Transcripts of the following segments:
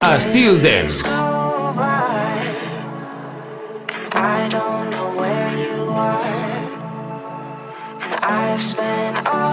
I still dance. I don't know where you are, and I've spent all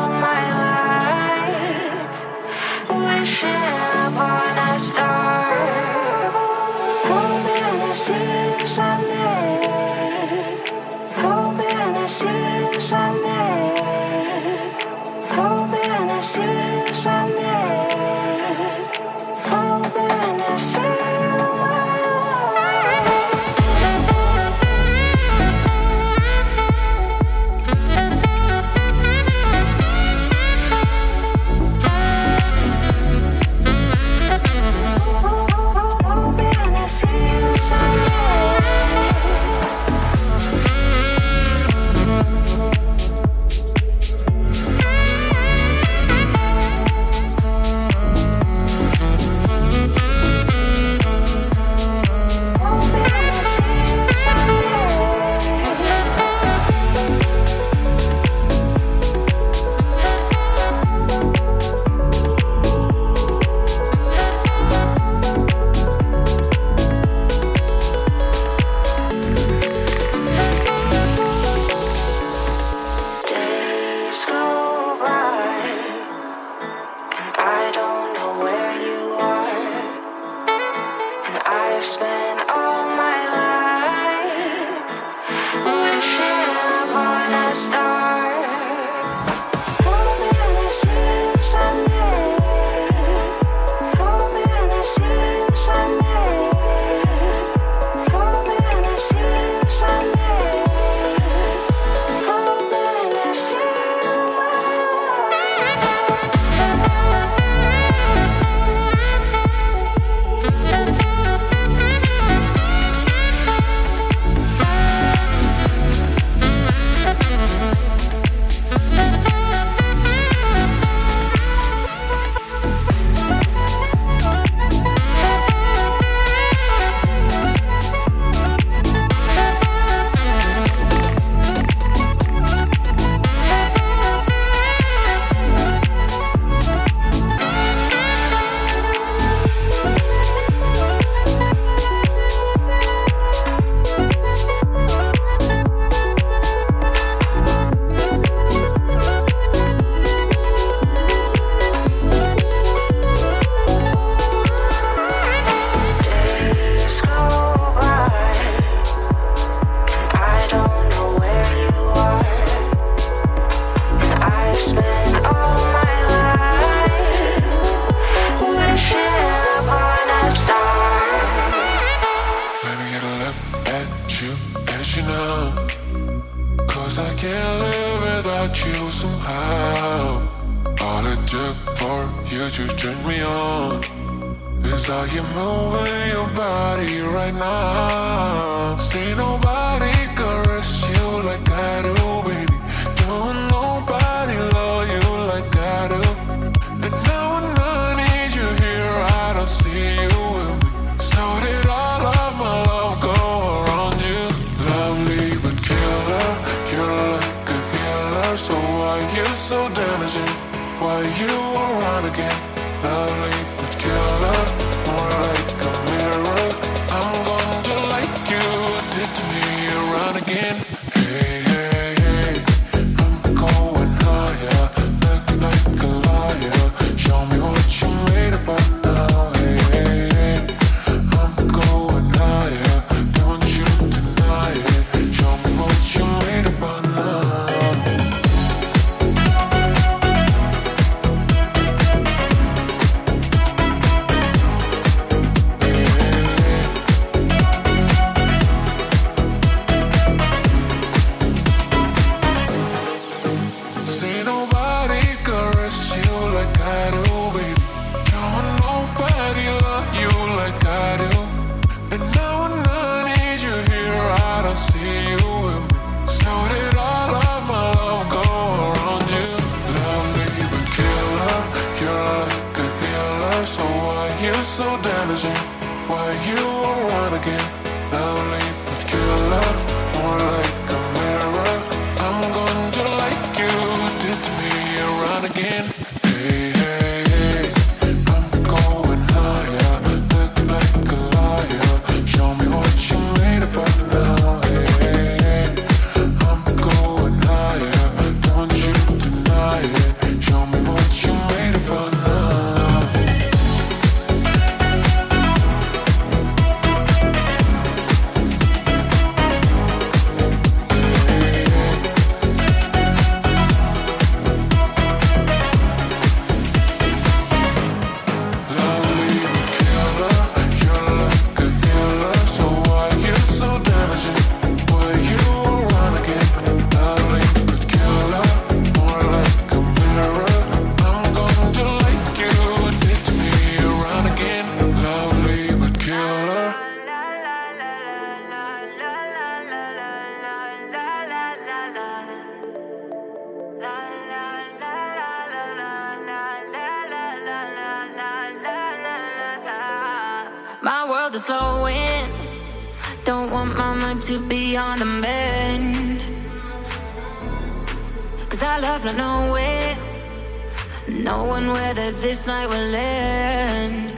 to be on the mend. Cause I love not knowing, knowing whether this night will end.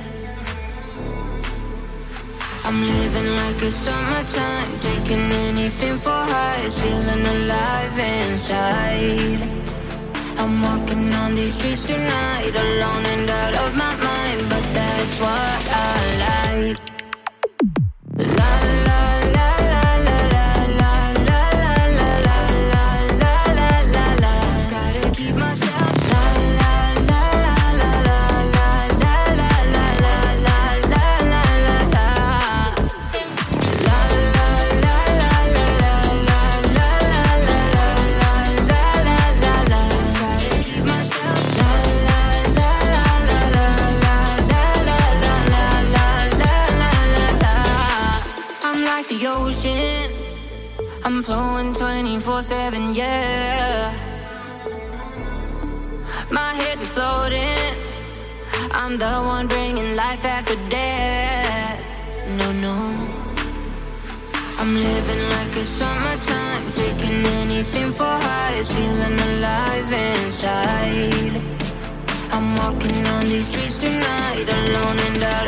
I'm living like a summertime, taking anything for highs, feeling alive inside. I'm walking on these streets tonight, alone and out of my mind, but that's what I like. flowing 24 7, yeah. My head's exploding. I'm the one bringing life after death. No, no. I'm living like a summertime, taking anything for highs, feeling alive inside. I'm walking on these streets tonight, alone and out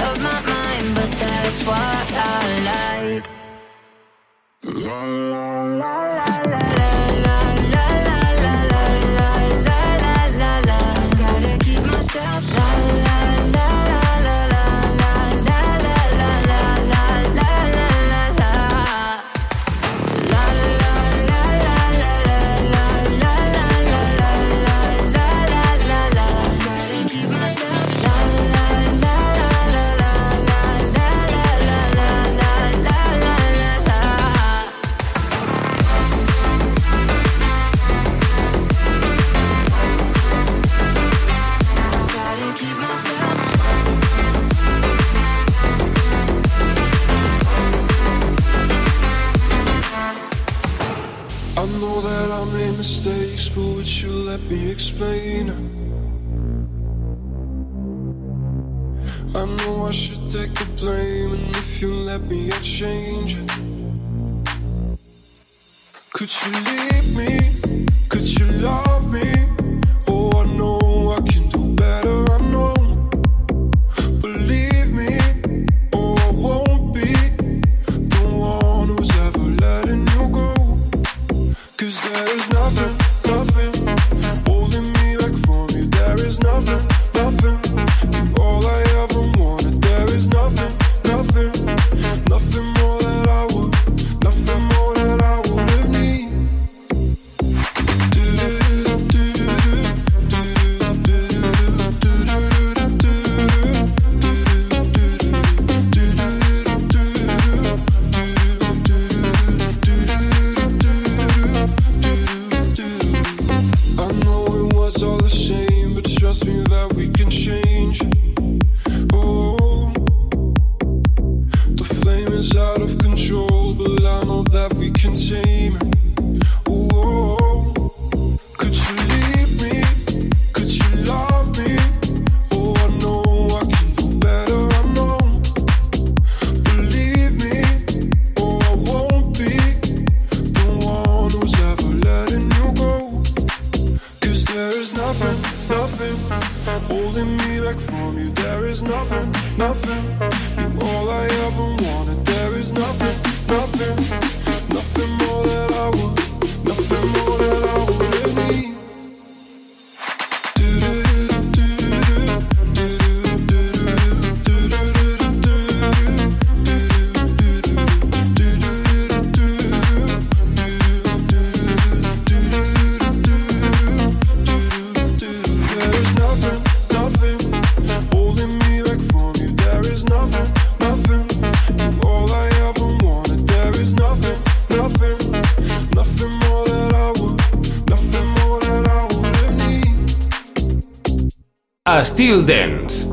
all the same, but trust me that we can change.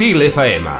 Subtil FM.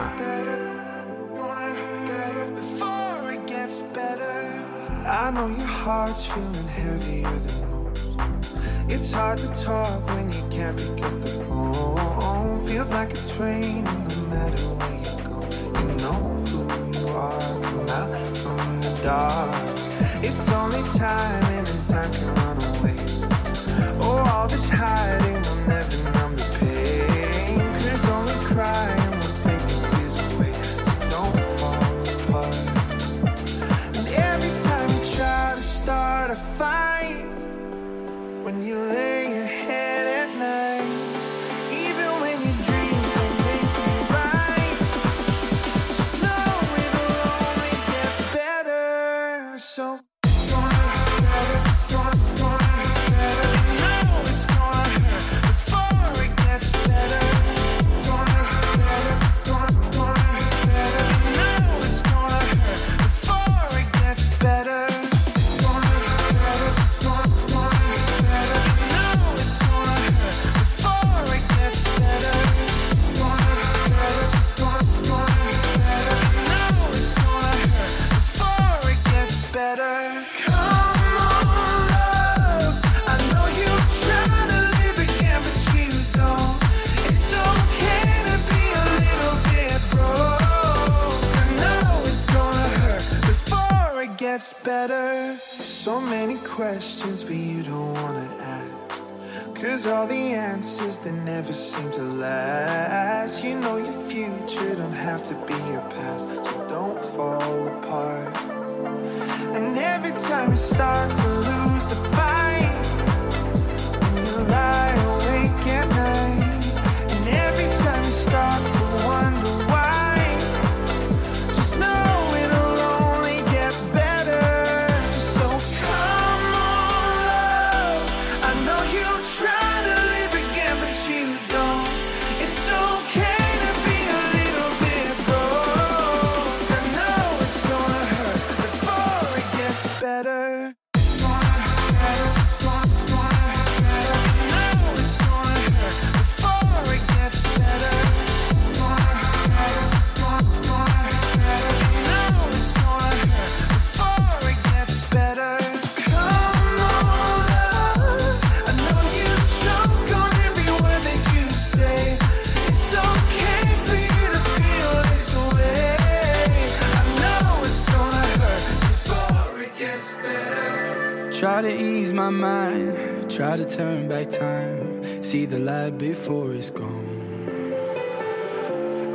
Try to ease my mind, try to turn back time, see the light before it's gone.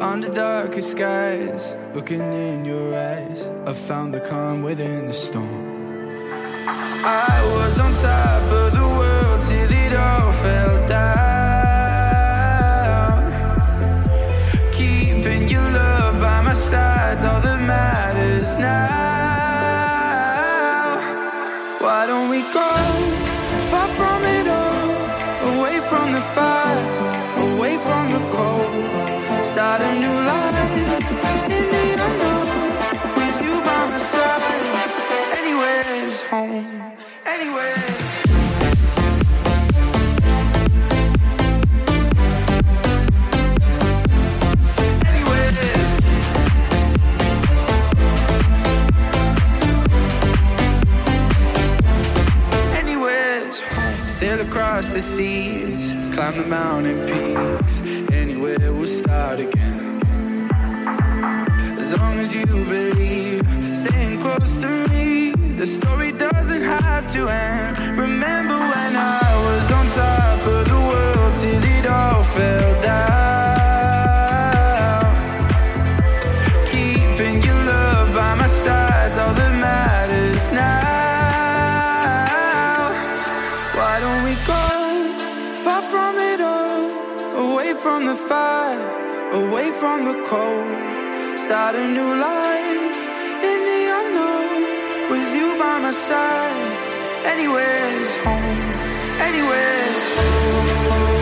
Under darker skies, looking in your eyes, I found the calm within the storm. I was on top of the world till it all fell down. The seas, climb the mountain peaks. Anywhere we'll start again. As long as you believe, staying close to me, the story doesn't have to end. Remember from the cold? Start a new life in the unknown with you by my side. Anywhere's home, anywhere's home.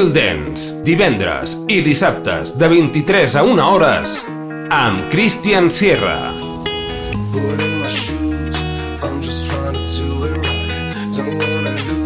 Chill Dance, divendres i dissabtes de 23 a 1 hores amb Christian Sierra. Put in my shoes, I'm just trying to do it right. Don't wanna lose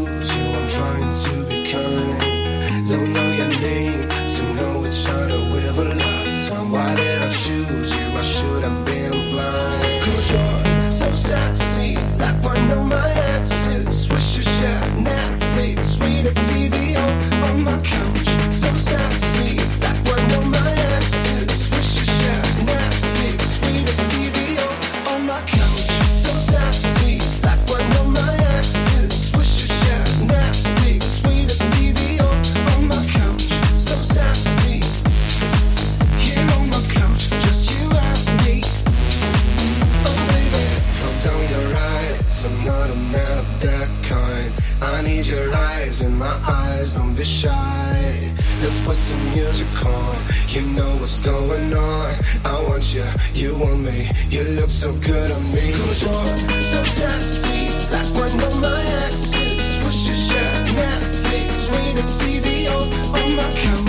some music on. You know what's going on. I want you, you want me. You look so good on me. Cause you're so sexy, like one of my exes. Wish you shared Netflix, read the TV on, on my couch.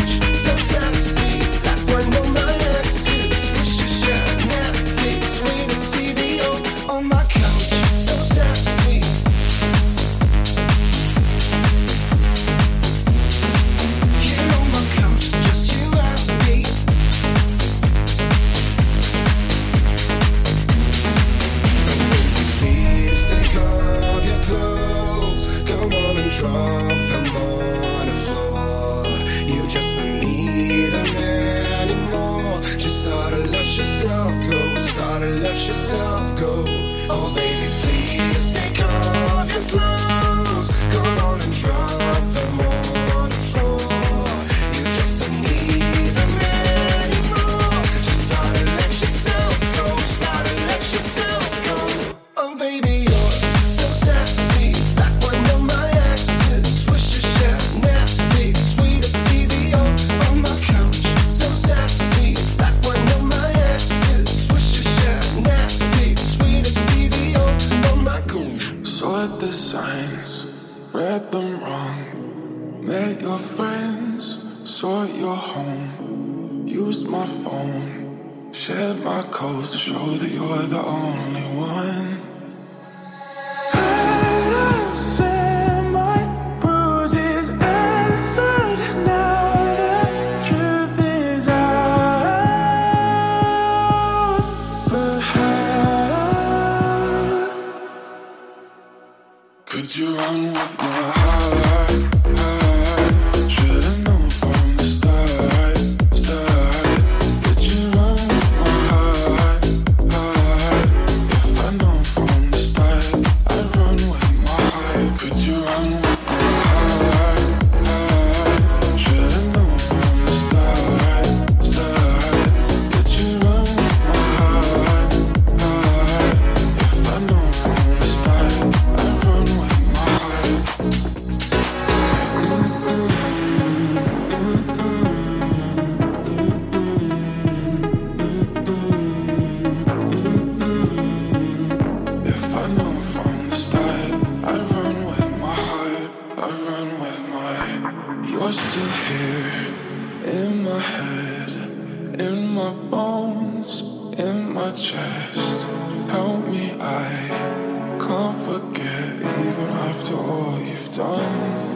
in my chest. Help me, I can't forget even after all you've done.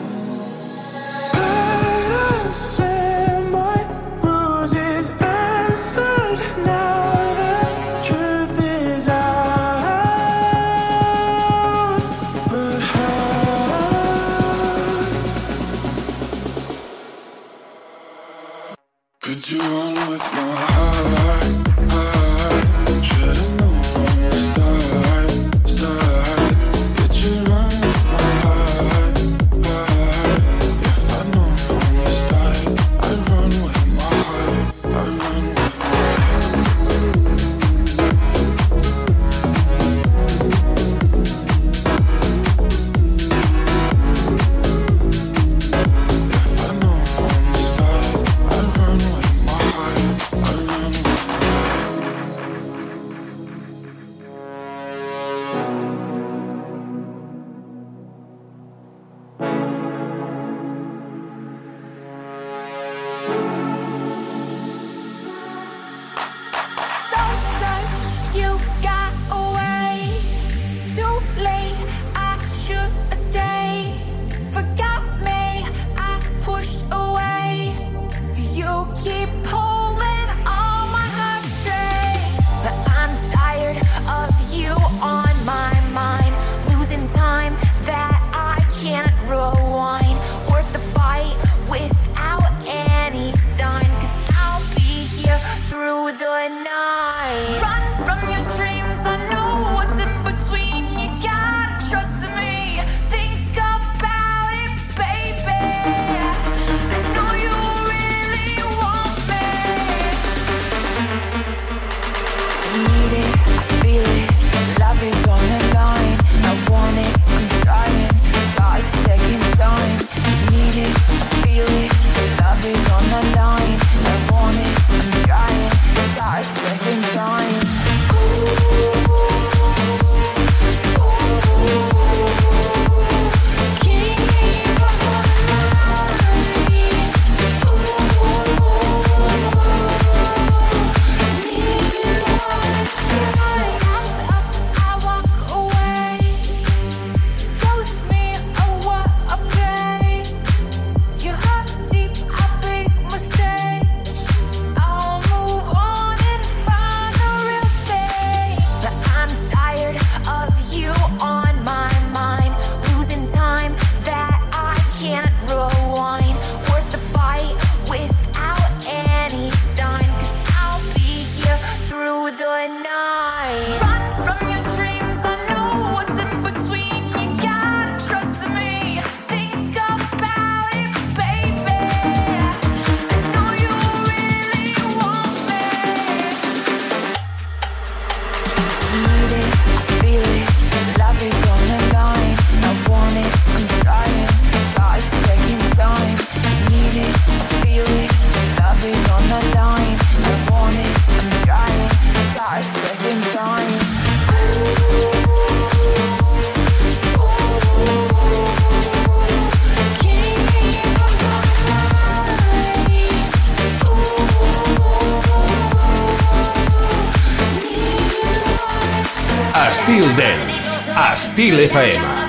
Estil Dance. Estil FM.